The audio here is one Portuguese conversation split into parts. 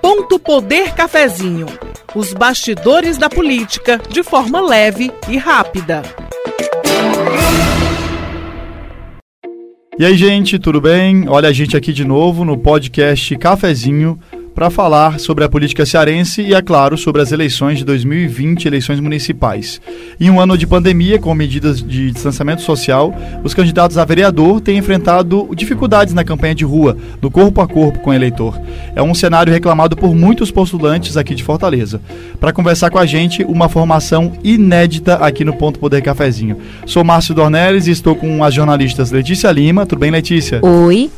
Ponto Poder Cafezinho. Os bastidores da política de forma leve e rápida. E aí, gente, tudo bem? Olha a gente aqui de novo no podcast Cafezinho para falar sobre a política cearense e, é claro, sobre as eleições de 2020, eleições municipais. Em um ano de pandemia, com medidas de distanciamento social, os candidatos a vereador têm enfrentado dificuldades na campanha de rua, no corpo a corpo com o eleitor. É um cenário reclamado por muitos postulantes aqui de Fortaleza. Para conversar com a gente, uma formação inédita aqui no Ponto Poder Cafezinho. Sou Márcio Dornelles e estou com as jornalistas Letícia Lima. Tudo bem, Letícia? Oi.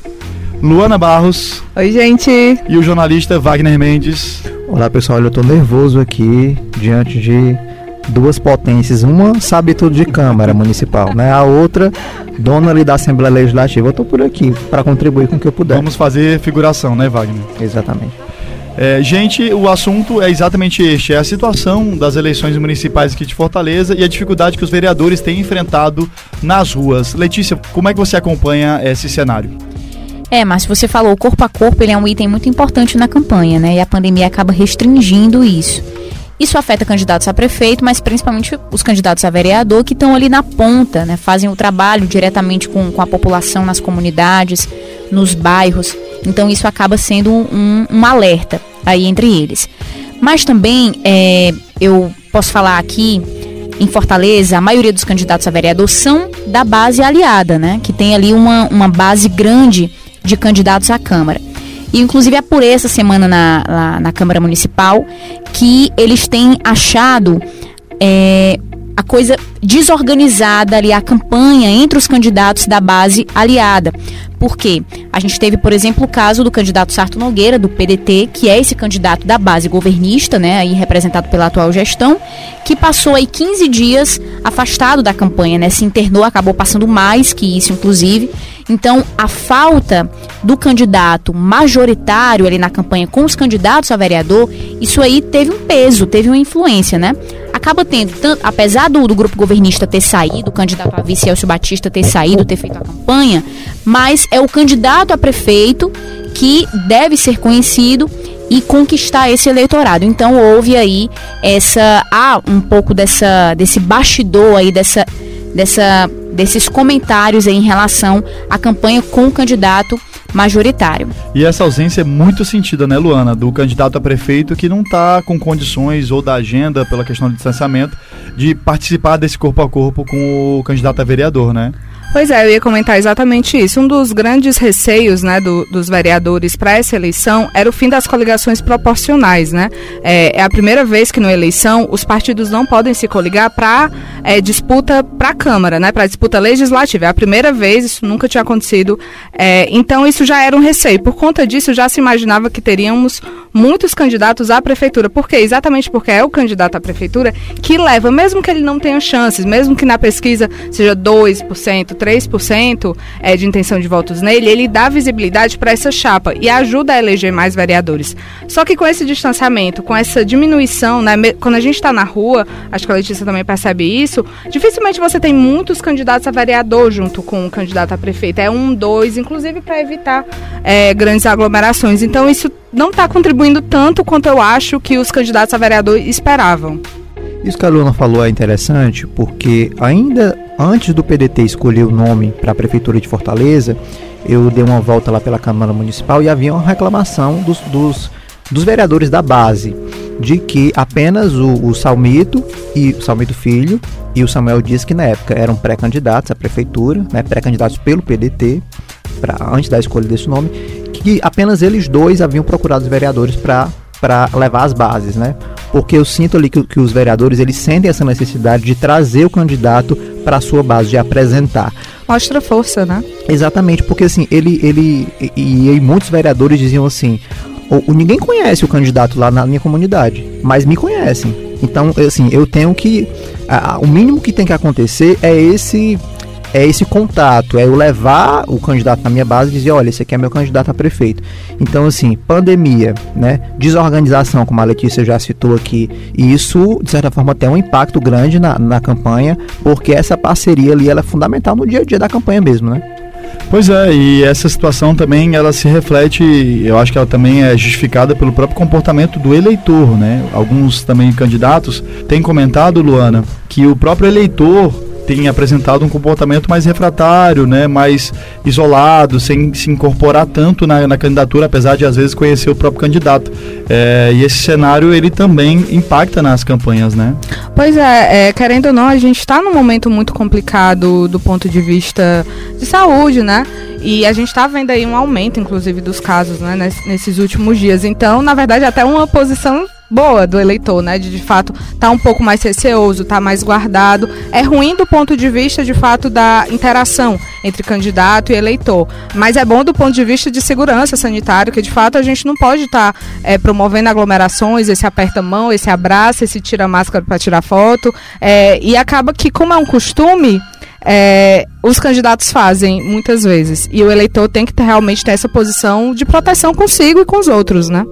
Luana Barros. Oi, gente. E o jornalista Wagner Mendes. Olá, pessoal. Eu tô nervoso aqui diante de duas potências. Uma sabe tudo de Câmara Municipal, né? A outra, dona ali da Assembleia Legislativa. Eu tô por aqui para contribuir com o que eu puder. Vamos fazer figuração, né, Wagner? Exatamente. É, gente, o assunto é exatamente este: é a situação das eleições municipais aqui de Fortaleza e a dificuldade que os vereadores têm enfrentado nas ruas. Letícia, como é que você acompanha esse cenário? É, mas você falou, o corpo a corpo ele é um item muito importante na campanha, né? E a pandemia acaba restringindo isso. Isso afeta candidatos a prefeito, mas principalmente os candidatos a vereador que estão ali na ponta, né? Fazem o trabalho diretamente com, com a população nas comunidades, nos bairros. Então isso acaba sendo um, um alerta aí entre eles. Mas também é, eu posso falar aqui em Fortaleza, a maioria dos candidatos a vereador são da base aliada, né? Que tem ali uma, uma base grande de candidatos à Câmara. E, inclusive, é por essa semana na, na, na Câmara Municipal que eles têm achado é, a coisa desorganizada ali, a campanha entre os candidatos da base aliada. Por quê? A gente teve, por exemplo, o caso do candidato Sarto Nogueira, do PDT, que é esse candidato da base governista, né, aí representado pela atual gestão, que passou aí 15 dias afastado da campanha, né, se internou, acabou passando mais que isso, inclusive. Então, a falta do candidato majoritário ali na campanha com os candidatos a vereador, isso aí teve um peso, teve uma influência, né? Acaba tendo, tanto, apesar do, do grupo governista ter saído, o candidato a vice Elcio Batista ter saído, ter feito a campanha, mas é o candidato a prefeito que deve ser conhecido e conquistar esse eleitorado. Então houve aí essa há um pouco dessa desse bastidor aí dessa dessa desses comentários em relação à campanha com o candidato majoritário. E essa ausência é muito sentida, né, Luana, do candidato a prefeito que não está com condições ou da agenda pela questão do distanciamento de participar desse corpo a corpo com o candidato a vereador, né? Pois é, eu ia comentar exatamente isso. Um dos grandes receios né, do, dos vereadores para essa eleição era o fim das coligações proporcionais. Né? É, é a primeira vez que na eleição os partidos não podem se coligar para é, disputa para a Câmara, né, para disputa legislativa. É a primeira vez, isso nunca tinha acontecido. É, então isso já era um receio. Por conta disso, já se imaginava que teríamos muitos candidatos à prefeitura. Por quê? Exatamente porque é o candidato à prefeitura que leva, mesmo que ele não tenha chances, mesmo que na pesquisa seja 2%, 3% é, de intenção de votos nele, ele dá visibilidade para essa chapa e ajuda a eleger mais vereadores. Só que com esse distanciamento, com essa diminuição, né, quando a gente está na rua, acho que a Letícia também percebe isso, dificilmente você tem muitos candidatos a vereador junto com o candidato a prefeito. É um, dois, inclusive para evitar é, grandes aglomerações. Então isso não está contribuindo tanto quanto eu acho que os candidatos a vereador esperavam. Isso que a Luana falou é interessante porque ainda antes do PDT escolher o nome para a Prefeitura de Fortaleza, eu dei uma volta lá pela Câmara Municipal e havia uma reclamação dos, dos, dos vereadores da base de que apenas o, o Salmito e o Salmito Filho e o Samuel Dias, que na época eram pré-candidatos à prefeitura, né, pré-candidatos pelo PDT, pra, antes da escolha desse nome, que apenas eles dois haviam procurado os vereadores para para levar as bases, né? Porque eu sinto ali que, que, os vereadores eles sentem essa necessidade de trazer o candidato para a sua base, de apresentar. Mostra força, né? Exatamente, porque assim, ele, ele e, e muitos vereadores diziam assim, o, ninguém conhece o candidato lá na minha comunidade, mas me conhecem. Então, assim, eu tenho que. A, o mínimo que tem que acontecer é esse é esse contato, é eu levar o candidato na minha base e dizer, olha, esse aqui é meu candidato a prefeito. Então, assim, pandemia, né, desorganização, como a Letícia já citou aqui, e isso, de certa forma, tem um impacto grande na, na campanha, porque essa parceria ali ela é fundamental no dia a dia da campanha mesmo, né? Pois é, e essa situação também ela se reflete, eu acho que ela também é justificada pelo próprio comportamento do eleitor, né? Alguns também candidatos têm comentado, Luana, que o próprio eleitor tem apresentado um comportamento mais refratário, né, mais isolado, sem se incorporar tanto na, na candidatura, apesar de às vezes conhecer o próprio candidato. É, e esse cenário ele também impacta nas campanhas, né? Pois é, é querendo ou não, a gente está num momento muito complicado do ponto de vista de saúde, né? E a gente está vendo aí um aumento, inclusive, dos casos né, nesses últimos dias. Então, na verdade, até uma posição boa do eleitor, né? De de fato tá um pouco mais receoso, tá mais guardado. É ruim do ponto de vista de fato da interação entre candidato e eleitor, mas é bom do ponto de vista de segurança sanitária, que de fato a gente não pode estar tá, é, promovendo aglomerações, esse aperta mão, esse abraça, esse tira máscara para tirar foto, é, e acaba que como é um costume é, os candidatos fazem muitas vezes. E o eleitor tem que ter, realmente ter essa posição de proteção consigo e com os outros, né?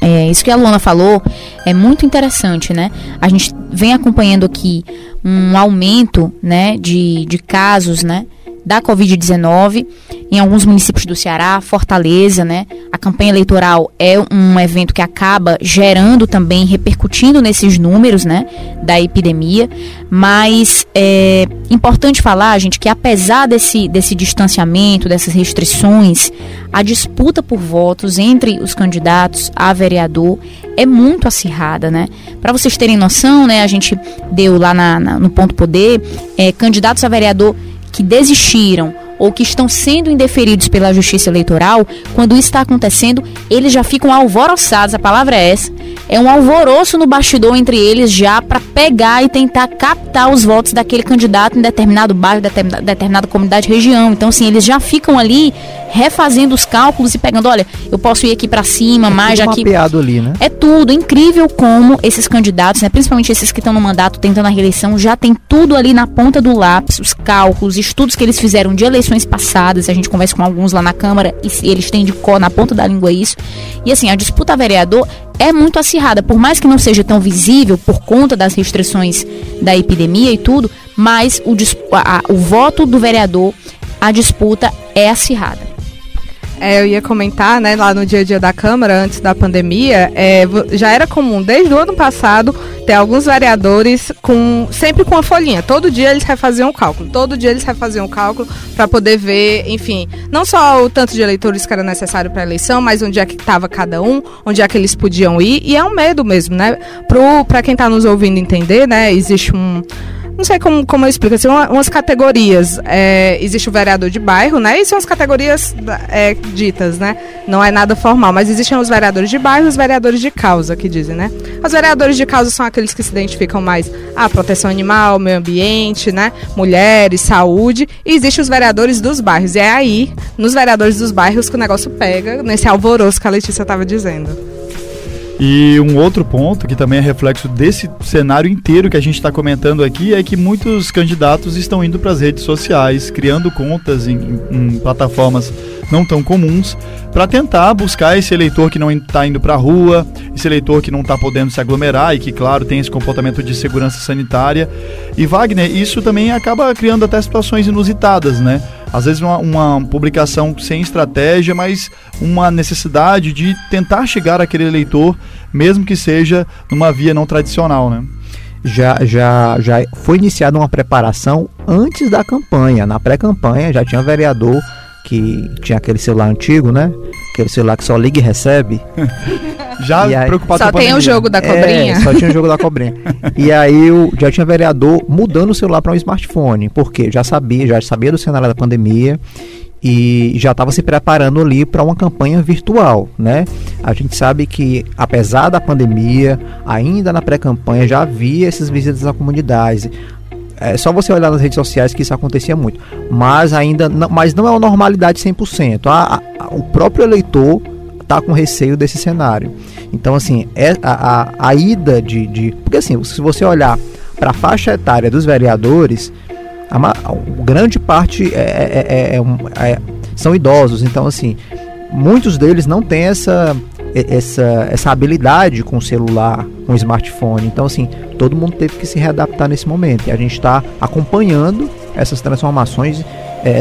É, isso que a Luana falou é muito interessante, né? A gente vem acompanhando aqui um aumento, né, de, de casos, né, da Covid-19 em alguns municípios do Ceará, Fortaleza, né? A campanha eleitoral é um evento que acaba gerando também, repercutindo nesses números, né, da epidemia. Mas é importante falar, gente, que apesar desse, desse distanciamento, dessas restrições, a disputa por votos entre os candidatos a vereador é muito acirrada, né? Para vocês terem noção, né, a gente deu lá na, na no ponto poder é, candidatos a vereador que desistiram ou que estão sendo indeferidos pela Justiça Eleitoral, quando isso está acontecendo, eles já ficam alvoroçados, a palavra é essa. É um alvoroço no bastidor entre eles já para pegar e tentar captar os votos daquele candidato em determinado bairro, determinada, determinada comunidade, região. Então, assim, eles já ficam ali refazendo os cálculos e pegando, olha, eu posso ir aqui para cima, é mais aqui. ali, né? É tudo incrível como esses candidatos, né, principalmente esses que estão no mandato tentando a reeleição, já tem tudo ali na ponta do lápis, os cálculos, estudos que eles fizeram de eleições passadas, a gente conversa com alguns lá na Câmara e eles têm de cor na ponta da língua isso. E assim, a disputa a vereador é muito acirrada, por mais que não seja tão visível por conta das restrições da epidemia e tudo, mas o, a, o voto do vereador, a disputa é acirrada. É, eu ia comentar, né, lá no dia a dia da Câmara, antes da pandemia, é, já era comum, desde o ano passado, ter alguns vereadores com sempre com a folhinha. Todo dia eles refaziam o cálculo. Todo dia eles refaziam o cálculo para poder ver, enfim, não só o tanto de eleitores que era necessário para a eleição, mas onde é que estava cada um, onde é que eles podiam ir. E é um medo mesmo, né? Para quem está nos ouvindo entender, né, existe um não sei como, como eu explico, assim, uma, umas categorias. É, existe o vereador de bairro, né? E são as categorias é, ditas, né? Não é nada formal, mas existem os vereadores de bairro e os vereadores de causa, que dizem, né? Os vereadores de causa são aqueles que se identificam mais a proteção animal, meio ambiente, né? Mulheres, saúde. E existem os vereadores dos bairros. E é aí, nos vereadores dos bairros, que o negócio pega, nesse alvoroço que a Letícia estava dizendo. E um outro ponto que também é reflexo desse cenário inteiro que a gente está comentando aqui é que muitos candidatos estão indo para as redes sociais, criando contas em, em plataformas não tão comuns, para tentar buscar esse eleitor que não está indo para a rua, esse eleitor que não está podendo se aglomerar e que, claro, tem esse comportamento de segurança sanitária. E Wagner, isso também acaba criando até situações inusitadas, né? Às vezes uma, uma, publicação sem estratégia, mas uma necessidade de tentar chegar àquele eleitor, mesmo que seja numa via não tradicional, né? Já, já, já foi iniciada uma preparação antes da campanha. Na pré-campanha já tinha vereador que tinha aquele celular antigo, né? Aquele celular que só liga e recebe. já aí, preocupado Só tem o jogo da cobrinha. É, só tinha o jogo da cobrinha. e aí eu já tinha vereador mudando o celular para um smartphone, porque já sabia, já sabia do cenário da pandemia e já estava se preparando ali para uma campanha virtual, né? A gente sabe que apesar da pandemia, ainda na pré-campanha já havia essas visitas à comunidade. É só você olhar nas redes sociais que isso acontecia muito, mas ainda não, mas não é uma normalidade 100%. A, a, o próprio eleitor está com receio desse cenário. Então, assim, é a, a, a ida de, de. Porque, assim, se você olhar para a faixa etária dos vereadores, a, a grande parte é, é, é, é, são idosos. Então, assim, muitos deles não têm essa, essa, essa habilidade com o celular, com o smartphone. Então, assim, todo mundo teve que se readaptar nesse momento. E a gente está acompanhando essas transformações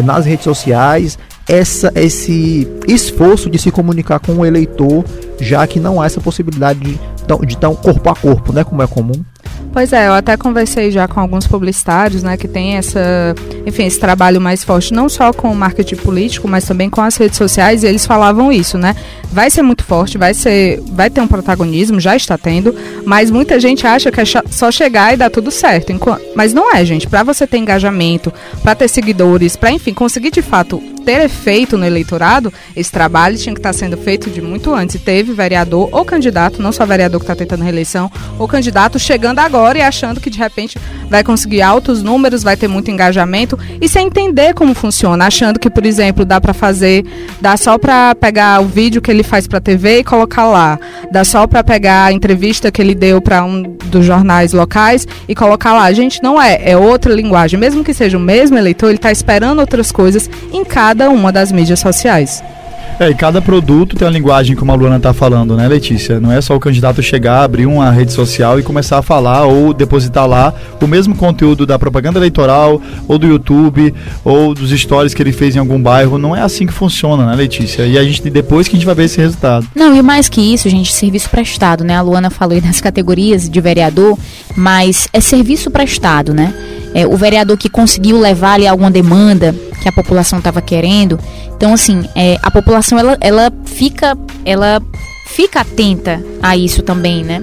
nas redes sociais, essa, esse esforço de se comunicar com o eleitor, já que não há essa possibilidade de, de tão corpo a corpo, né, como é comum. Pois é, eu até conversei já com alguns publicitários, né, que tem essa, enfim, esse trabalho mais forte, não só com o marketing político, mas também com as redes sociais, e eles falavam isso, né? Vai ser muito forte, vai ser, vai ter um protagonismo, já está tendo, mas muita gente acha que é só chegar e dar tudo certo. Mas não é, gente. Para você ter engajamento, para ter seguidores, para enfim, conseguir de fato ter efeito no eleitorado, esse trabalho tinha que estar sendo feito de muito antes. E teve vereador ou candidato, não só vereador que está tentando reeleição, ou candidato chegando agora e achando que de repente vai conseguir altos números, vai ter muito engajamento e sem entender como funciona, achando que, por exemplo, dá para fazer, dá só para pegar o vídeo que ele faz para TV e colocar lá, dá só para pegar a entrevista que ele deu para um dos jornais locais e colocar lá. Gente, não é, é outra linguagem. Mesmo que seja o mesmo eleitor, ele está esperando outras coisas em cada cada uma das mídias sociais. É, e cada produto tem uma linguagem, como a Luana está falando, né, Letícia? Não é só o candidato chegar, abrir uma rede social e começar a falar ou depositar lá o mesmo conteúdo da propaganda eleitoral, ou do YouTube, ou dos stories que ele fez em algum bairro. Não é assim que funciona, né, Letícia? E a gente, depois que a gente vai ver esse resultado. Não, e mais que isso, gente, serviço prestado, né? A Luana falou aí das categorias de vereador, mas é serviço prestado, né? É, o vereador que conseguiu levar ali alguma demanda que a população estava querendo. Então, assim, é, a população ela, ela fica ela fica atenta a isso também, né?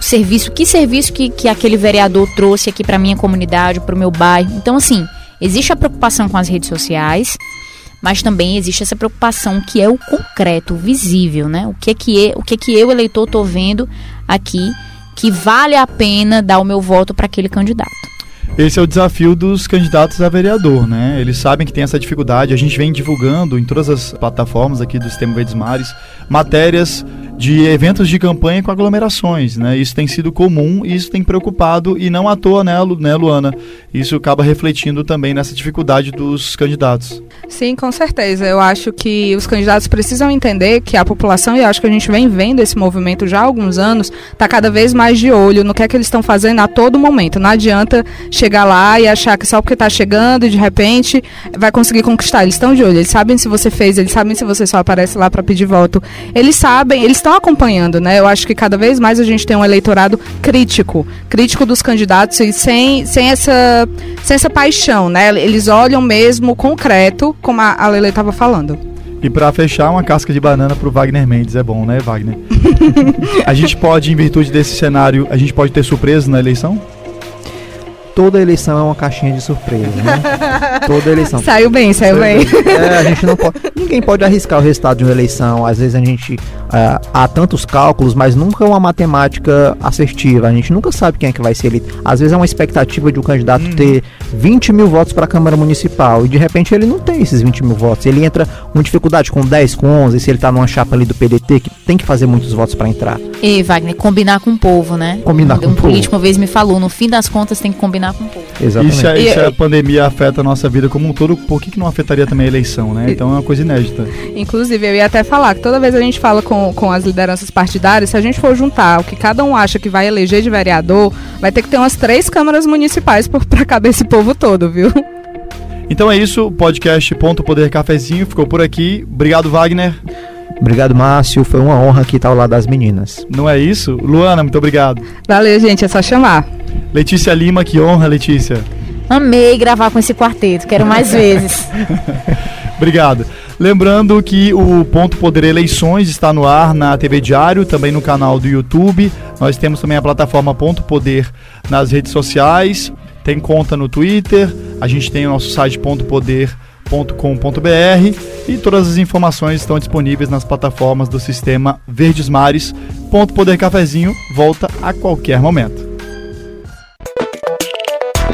O serviço, que serviço que, que aquele vereador trouxe aqui para minha comunidade, para o meu bairro. Então, assim, existe a preocupação com as redes sociais, mas também existe essa preocupação que é o concreto, o visível, né? O que é que, é, o que, é que eu, eleitor, estou vendo aqui que vale a pena dar o meu voto para aquele candidato. Esse é o desafio dos candidatos a vereador, né? Eles sabem que tem essa dificuldade. A gente vem divulgando em todas as plataformas aqui do Sistema Verdes Mares matérias de eventos de campanha com aglomerações, né? Isso tem sido comum e isso tem preocupado e não à toa, né, Lu, né, Luana? Isso acaba refletindo também nessa dificuldade dos candidatos. Sim, com certeza. Eu acho que os candidatos precisam entender que a população, e acho que a gente vem vendo esse movimento já há alguns anos, está cada vez mais de olho no que é que eles estão fazendo a todo momento. Não adianta chegar lá e achar que só porque está chegando de repente vai conseguir conquistar. Eles estão de olho, eles sabem se você fez, eles sabem se você só aparece lá para pedir voto. Eles sabem, eles estão acompanhando, né? Eu acho que cada vez mais a gente tem um eleitorado crítico, crítico dos candidatos e sem, sem, essa, sem essa paixão, né? Eles olham mesmo concreto, como a, Lele estava falando. E para fechar, uma casca de banana pro Wagner Mendes. É bom, né, Wagner? a gente pode, em virtude desse cenário, a gente pode ter surpresa na eleição? Toda eleição é uma caixinha de surpresa, né? toda eleição. Saiu bem, saiu, bem. É, a gente não pode, ninguém pode arriscar o resultado de uma eleição. Às vezes a gente uh, há tantos cálculos, mas nunca uma matemática assertiva. A gente nunca sabe quem é que vai ser eleito. Às vezes é uma expectativa de um candidato hum. ter 20 mil votos para a Câmara Municipal e de repente ele não tem esses 20 mil votos. Ele entra com dificuldade com 10, com 11, se ele está numa chapa ali do PDT que tem que fazer muitos votos para entrar. E Wagner, combinar com o povo, né? Combinar um com o povo. Um político uma vez me falou, no fim das contas tem que combinar com o povo. Exatamente. E se a, e, se a pandemia afeta a nossa vida como um todo, por que, que não afetaria também a eleição, né? Então é uma coisa inédita. Inclusive, eu ia até falar que toda vez a gente fala com, com as lideranças partidárias, se a gente for juntar o que cada um acha que vai eleger de vereador, vai ter que ter umas três câmaras municipais para caber esse povo todo, viu? Então é isso, podcast Ponto Poder Cafezinho ficou por aqui. Obrigado, Wagner. Obrigado, Márcio. Foi uma honra aqui estar ao lado das meninas. Não é isso? Luana, muito obrigado. Valeu, gente. É só chamar. Letícia Lima, que honra, Letícia. Amei gravar com esse quarteto. Quero mais vezes. obrigado. Lembrando que o Ponto Poder Eleições está no ar na TV Diário, também no canal do YouTube. Nós temos também a plataforma Ponto Poder nas redes sociais. Tem conta no Twitter. A gente tem o nosso site Ponto Poder com.br e todas as informações estão disponíveis nas plataformas do sistema Verdes Mares. Ponto Poder Cafezinho volta a qualquer momento.